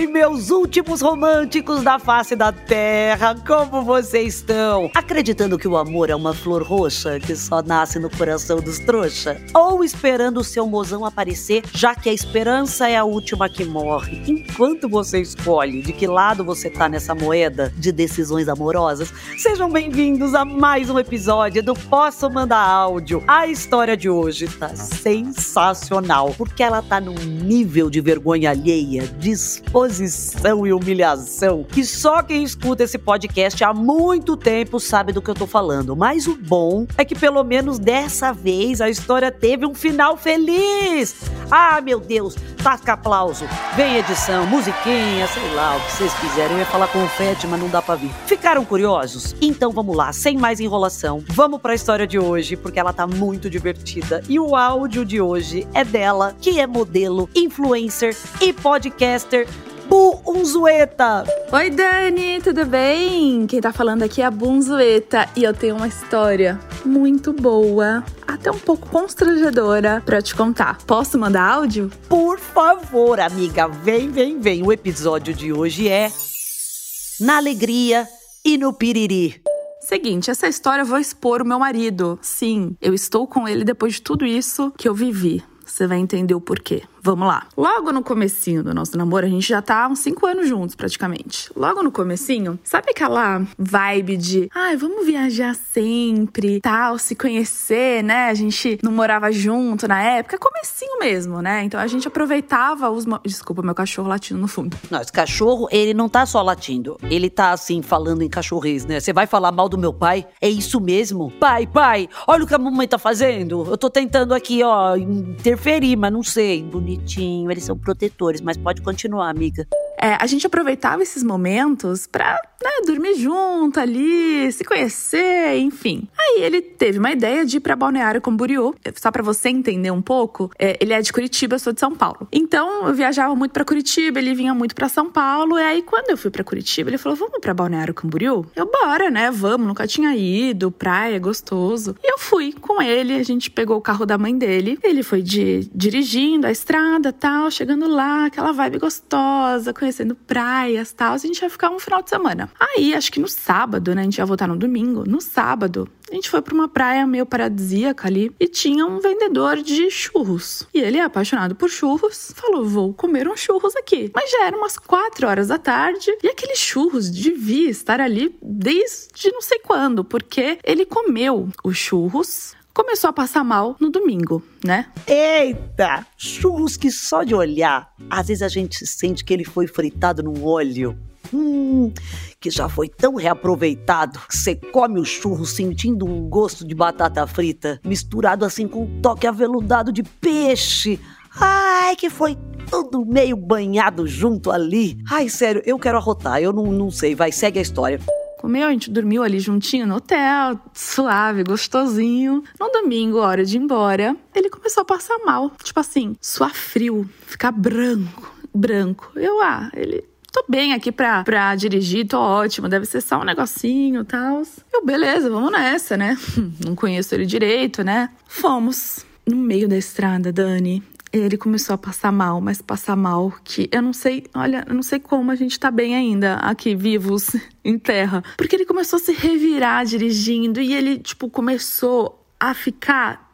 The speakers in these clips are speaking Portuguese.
Oi, meus últimos românticos da face da terra, como vocês estão? Acreditando que o amor é uma flor roxa que só nasce no coração dos trouxa? Ou esperando o seu mozão aparecer, já que a esperança é a última que morre? Enquanto você escolhe de que lado você tá nessa moeda de decisões amorosas, sejam bem-vindos a mais um episódio do Posso Mandar Áudio. A história de hoje tá sensacional, porque ela tá num nível de vergonha alheia, disposição e humilhação que só quem escuta esse podcast há muito tempo sabe do que eu tô falando. Mas o bom é que pelo menos dessa vez a história teve um final feliz. Ah, meu Deus, taca aplauso, vem edição, musiquinha, sei lá, o que vocês quiserem. Eu ia falar confete, mas não dá pra vir. Ficaram curiosos? Então vamos lá, sem mais enrolação, vamos pra história de hoje, porque ela tá muito divertida. E o áudio de hoje é dela, que é modelo, influencer e podcaster Bunzueta. Oi, Dani, tudo bem? Quem tá falando aqui é a Bunzueta e eu tenho uma história muito boa, até um pouco constrangedora para te contar. Posso mandar áudio? Por favor, amiga, vem, vem, vem. O episódio de hoje é Na Alegria e no Piriri. Seguinte, essa história eu vou expor o meu marido. Sim, eu estou com ele depois de tudo isso que eu vivi. Você vai entender o porquê. Vamos lá. Logo no comecinho do nosso namoro, a gente já tá uns 5 anos juntos, praticamente. Logo no comecinho, sabe aquela vibe de, ai, vamos viajar sempre, tal, se conhecer, né? A gente não morava junto na época, comecinho mesmo, né? Então a gente aproveitava os... Desculpa, meu cachorro latindo no fundo. Não, esse cachorro, ele não tá só latindo. Ele tá, assim, falando em cachorrês, né? Você vai falar mal do meu pai? É isso mesmo? Pai, pai, olha o que a mamãe tá fazendo. Eu tô tentando aqui, ó, interferir, mas não sei. Bonitinho, eles são protetores, mas pode continuar, amiga. É, a gente aproveitava esses momentos pra né, dormir junto ali, se conhecer, enfim. Aí ele teve uma ideia de ir pra Balneário Camboriú. Só para você entender um pouco, é, ele é de Curitiba, eu sou de São Paulo. Então eu viajava muito para Curitiba, ele vinha muito para São Paulo. E aí quando eu fui para Curitiba, ele falou: "Vamos para Balneário Camboriú?" Eu bora, né? Vamos, nunca tinha ido, praia, gostoso. E eu fui com ele, a gente pegou o carro da mãe dele. Ele foi de, dirigindo a estrada, tal, chegando lá, aquela vibe gostosa, conhecendo praias tal. A gente ia ficar um final de semana. Aí, acho que no sábado, né? A gente ia voltar no domingo. No sábado, a gente foi para uma praia meio paradisíaca ali e tinha um vendedor de churros. E ele apaixonado por churros, falou: vou comer uns churros aqui. Mas já eram umas 4 horas da tarde e aqueles churros devia estar ali desde não sei quando, porque ele comeu os churros começou a passar mal no domingo, né? Eita! Churros que só de olhar, às vezes a gente sente que ele foi fritado no óleo. Hum, que já foi tão reaproveitado que você come o churro sentindo um gosto de batata frita, misturado assim com um toque aveludado de peixe. Ai, que foi tudo meio banhado junto ali. Ai, sério, eu quero arrotar, eu não, não sei, vai, segue a história. Comeu, a gente dormiu ali juntinho no hotel, suave, gostosinho. No domingo, hora de ir embora, ele começou a passar mal. Tipo assim, suar frio, ficar branco, branco. Eu, ah, ele tô bem aqui pra, pra dirigir, tô ótimo, deve ser só um negocinho e tal. Eu, beleza, vamos nessa, né? Não conheço ele direito, né? Fomos. No meio da estrada, Dani, ele começou a passar mal, mas passar mal que eu não sei, olha, eu não sei como a gente tá bem ainda aqui vivos em terra, porque ele começou a se revirar dirigindo e ele tipo começou a ficar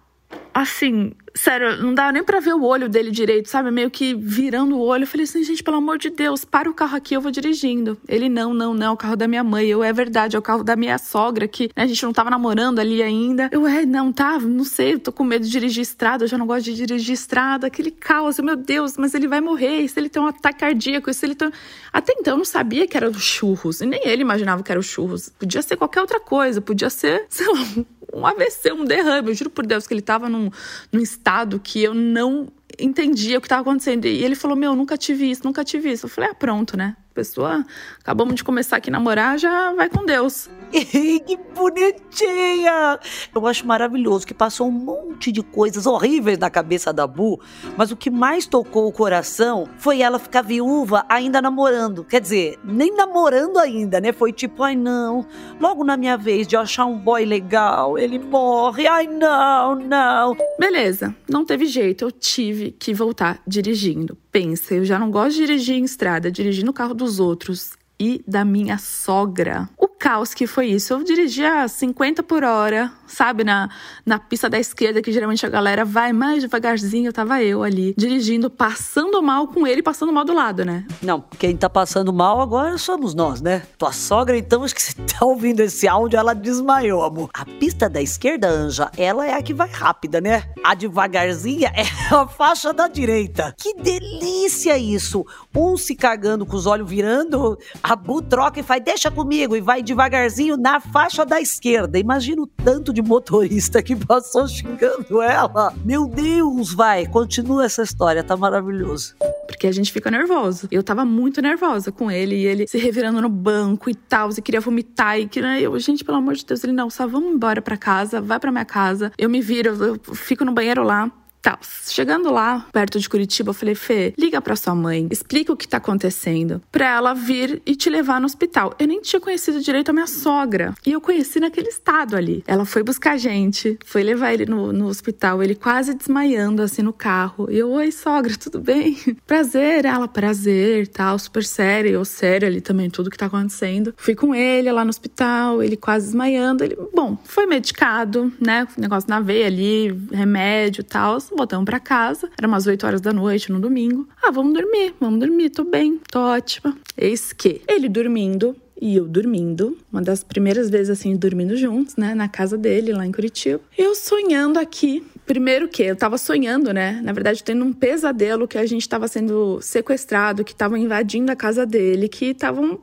assim, sério, não dava nem pra ver o olho dele direito, sabe? Meio que virando o olho. Eu falei assim, gente, pelo amor de Deus, para o carro aqui, eu vou dirigindo. Ele, não, não, não, é o carro da minha mãe. Eu, é verdade, é o carro da minha sogra, que né, a gente não tava namorando ali ainda. Eu, é, não, tá, não sei, tô com medo de dirigir estrada, eu já não gosto de dirigir estrada. Aquele caos, meu Deus, mas ele vai morrer, e se ele tem um ataque cardíaco, e se ele tem... Até então, eu não sabia que era os churros, e nem ele imaginava que era os churros. Podia ser qualquer outra coisa, podia ser, sei lá, um AVC, um derrame. Eu juro por Deus que ele tava num, num estado que eu não entendia o que estava acontecendo. E ele falou: Meu, nunca tive isso, nunca tive isso. Eu falei: Ah, pronto, né? Pessoa, acabamos de começar aqui a namorar, já vai com Deus. que bonitinha! Eu acho maravilhoso que passou um monte de coisas horríveis na cabeça da Bu, mas o que mais tocou o coração foi ela ficar viúva ainda namorando. Quer dizer, nem namorando ainda, né? Foi tipo, ai não, logo na minha vez de achar um boy legal, ele morre, ai não, não. Beleza, não teve jeito, eu tive que voltar dirigindo pensa, eu já não gosto de dirigir em estrada, dirigir no carro dos outros e da minha sogra. Caos que foi isso. Eu dirigia 50 por hora, sabe, na, na pista da esquerda, que geralmente a galera vai mais devagarzinho. Tava eu ali, dirigindo, passando mal com ele, passando mal do lado, né? Não, quem tá passando mal agora somos nós, né? Tua sogra, então, acho que você tá ouvindo esse áudio, ela desmaiou, amor. A pista da esquerda, Anja, ela é a que vai rápida, né? A devagarzinha é a faixa da direita. Que delícia isso! Um se cagando com os olhos virando, a Bu troca e faz, deixa comigo, e vai devagarzinho na faixa da esquerda. Imagina o tanto de motorista que passou xingando ela. Meu Deus, vai, continua essa história, tá maravilhoso. Porque a gente fica nervoso. Eu tava muito nervosa com ele e ele se revirando no banco e tal, e queria vomitar e que eu, gente, pelo amor de Deus, ele não, só vamos embora para casa, vai para minha casa. Eu me viro, eu fico no banheiro lá Tá, chegando lá, perto de Curitiba, eu falei, Fê, liga pra sua mãe, explica o que tá acontecendo, pra ela vir e te levar no hospital. Eu nem tinha conhecido direito a minha sogra, e eu conheci naquele estado ali. Ela foi buscar a gente, foi levar ele no, no hospital, ele quase desmaiando assim no carro. E eu, oi, sogra, tudo bem? Prazer, ela, prazer, tal, super sério, eu sério ali também, tudo que tá acontecendo. Fui com ele lá no hospital, ele quase desmaiando, ele, bom, foi medicado, né, negócio na veia ali, remédio e tal, voltamos para casa. Era umas 8 horas da noite no domingo. Ah, vamos dormir, vamos dormir, tô bem, tô ótima. Eis que ele dormindo, e eu dormindo, uma das primeiras vezes assim, dormindo juntos, né, na casa dele, lá em Curitiba. Eu sonhando aqui. Primeiro que eu tava sonhando, né, na verdade tendo um pesadelo que a gente tava sendo sequestrado, que estavam invadindo a casa dele, que estavam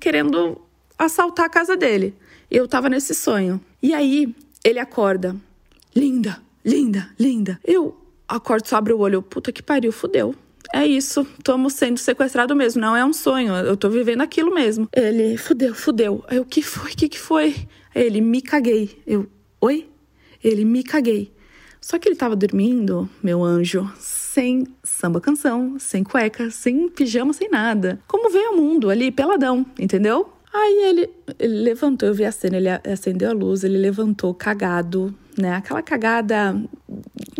querendo assaltar a casa dele. Eu tava nesse sonho. E aí ele acorda. Linda, linda, linda. Eu acordo, só abro o olho, puta que pariu, fudeu. É isso, estamos sendo sequestrado mesmo, não é um sonho, eu tô vivendo aquilo mesmo. Ele, fudeu, fudeu. Aí, o que foi, o que que foi? Aí, ele, me caguei. Eu, oi? Ele, me caguei. Só que ele tava dormindo, meu anjo, sem samba canção, sem cueca, sem pijama, sem nada. Como veio ao mundo ali, peladão, entendeu? Aí ele, ele levantou, eu vi a cena, ele acendeu a luz, ele levantou cagado, né? Aquela cagada,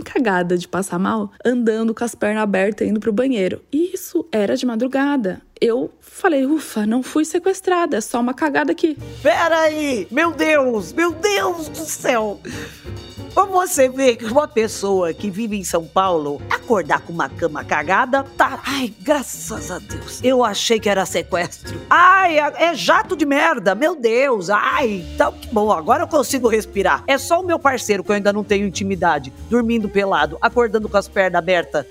cagada de passar mal, andando com as pernas abertas indo pro banheiro. E isso era de madrugada. Eu falei, ufa, não fui sequestrada, é só uma cagada aqui. Pera aí, meu Deus, meu Deus do céu. Como você vê que uma pessoa que vive em São Paulo acordar com uma cama cagada, tá. Ai, graças a Deus. Eu achei que era sequestro. Ai, é, é jato de merda, meu Deus. Ai, então que bom, agora eu consigo respirar. É só o meu parceiro que eu ainda não tenho intimidade, dormindo pelado, acordando com as pernas abertas,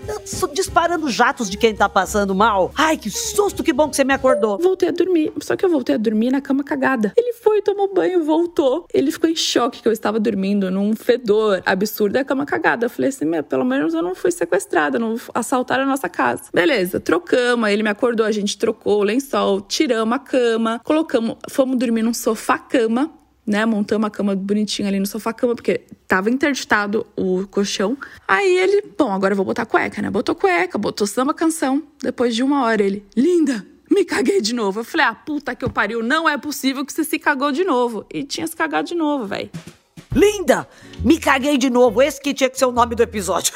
disparando jatos de quem tá passando mal. Ai, que susto, que bom que você me acordou. Voltei a dormir, só que eu voltei a dormir na cama cagada. Ele foi, tomou banho, voltou. Ele ficou em choque que eu estava dormindo num fedor dor absurda é a cama cagada. Eu falei assim, meu, pelo menos eu não fui sequestrada, não assaltaram a nossa casa. Beleza, trocamos, ele me acordou, a gente trocou o lençol, tiramos a cama, colocamos, fomos dormir num sofá-cama, né? Montamos a cama bonitinha ali no sofá-cama, porque tava interditado o colchão. Aí ele, bom, agora eu vou botar cueca, né? Botou cueca, botou samba canção. Depois de uma hora, ele, linda, me caguei de novo. Eu falei, ah, puta que eu pariu, não é possível que você se cagou de novo. E tinha se cagado de novo, velho. Linda! Me caguei de novo. Esse que tinha que ser o nome do episódio.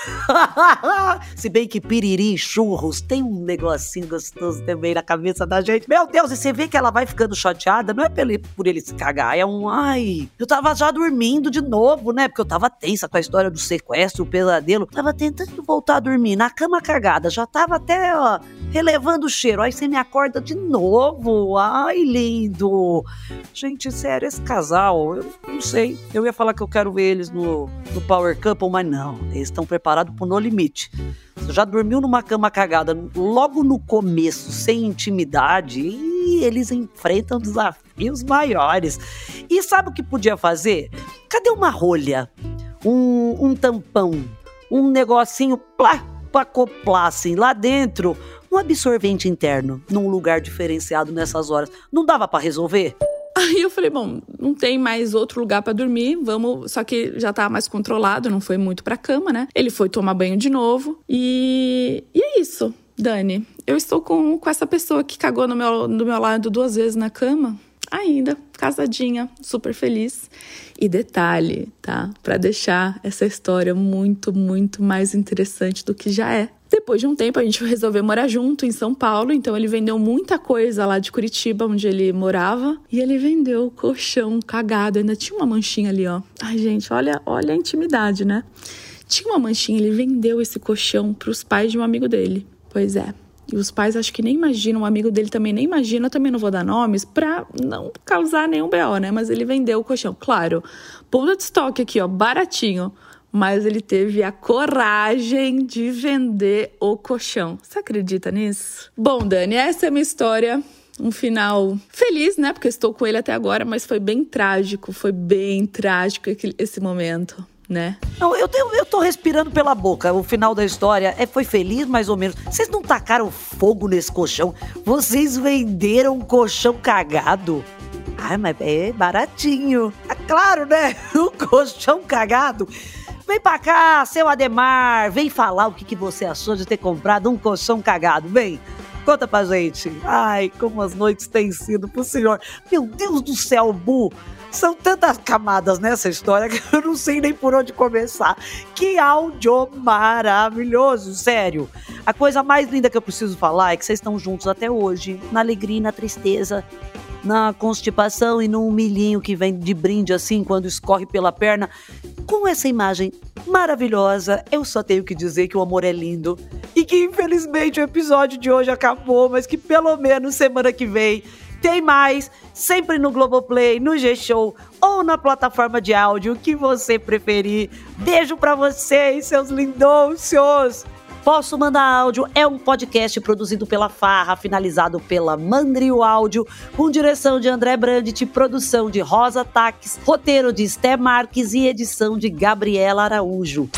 Se bem que piriri e churros tem um negocinho gostoso também na cabeça da gente. Meu Deus, e você vê que ela vai ficando chateada, não é por ele, por ele se cagar, é um ai. Eu tava já dormindo de novo, né? Porque eu tava tensa com a história do sequestro, o pesadelo. Tava tentando voltar a dormir na cama cagada. Já tava até, ó, relevando o cheiro. Aí você me acorda de novo. Ai, lindo. Gente, sério, esse casal, eu não sei. Eu ia falar que eu quero ver eles no, no Power Couple, mas não, eles estão preparados pro No Limite. Você já dormiu numa cama cagada logo no começo, sem intimidade, e eles enfrentam desafios maiores. E sabe o que podia fazer? Cadê uma rolha? Um, um tampão? Um negocinho plá, pra acoplar assim lá dentro? Um absorvente interno, num lugar diferenciado nessas horas. Não dava para resolver? Aí eu falei, bom, não tem mais outro lugar para dormir, vamos. Só que já tava mais controlado, não foi muito pra cama, né? Ele foi tomar banho de novo. E, e é isso, Dani. Eu estou com, com essa pessoa que cagou no meu, do meu lado duas vezes na cama. Ainda, casadinha, super feliz. E detalhe, tá? Para deixar essa história muito, muito mais interessante do que já é. Depois de um tempo, a gente resolveu morar junto em São Paulo, então ele vendeu muita coisa lá de Curitiba, onde ele morava, e ele vendeu o colchão cagado, ainda tinha uma manchinha ali, ó. Ai, gente, olha, olha a intimidade, né? Tinha uma manchinha, ele vendeu esse colchão para os pais de um amigo dele. Pois é. E os pais acho que nem imaginam, um amigo dele também nem imagina, eu também não vou dar nomes, pra não causar nenhum BO, né? Mas ele vendeu o colchão. Claro, ponta de estoque aqui, ó, baratinho mas ele teve a coragem de vender o colchão. Você acredita nisso? Bom, Dani, essa é a minha história. Um final feliz, né? Porque estou com ele até agora, mas foi bem trágico, foi bem trágico esse momento. Né? Não, eu, eu, eu tô respirando pela boca. O final da história é, foi feliz, mais ou menos. Vocês não tacaram fogo nesse colchão? Vocês venderam um colchão cagado? Ah, mas é baratinho. É claro, né? Um colchão cagado. Vem pra cá, seu Ademar, vem falar o que, que você achou de ter comprado um colchão cagado. Vem, conta pra gente. Ai, como as noites têm sido pro senhor. Meu Deus do céu, Bu. São tantas camadas nessa história que eu não sei nem por onde começar. Que áudio maravilhoso, sério. A coisa mais linda que eu preciso falar é que vocês estão juntos até hoje, na alegria e na tristeza, na constipação e no milhinho que vem de brinde assim quando escorre pela perna. Com essa imagem maravilhosa, eu só tenho que dizer que o amor é lindo e que infelizmente o episódio de hoje acabou, mas que pelo menos semana que vem tem mais, sempre no Globoplay, no G-Show ou na plataforma de áudio que você preferir. Beijo para vocês, seus lindôncios! Posso Mandar Áudio é um podcast produzido pela Farra, finalizado pela Mandrio Áudio, com direção de André Brandt, produção de Rosa Taques, roteiro de Sté Marques e edição de Gabriela Araújo.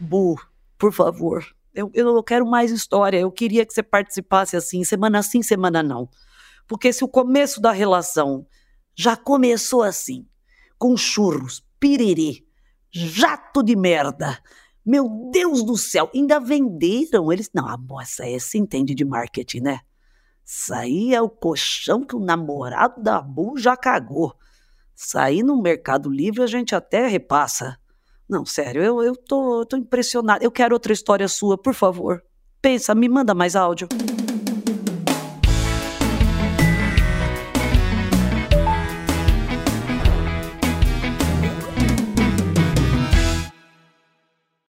Bu, por favor, eu, eu não quero mais história, eu queria que você participasse assim, semana sim, semana não. Porque se o começo da relação já começou assim, com churros, piriri, jato de merda, meu Deus do céu, ainda venderam eles. Não, a moça essa entende de marketing, né? Isso aí é o colchão que o namorado da Bu já cagou. Sair no Mercado Livre a gente até repassa. Não, sério, eu, eu tô, tô impressionada. Eu quero outra história sua, por favor. Pensa, me manda mais áudio.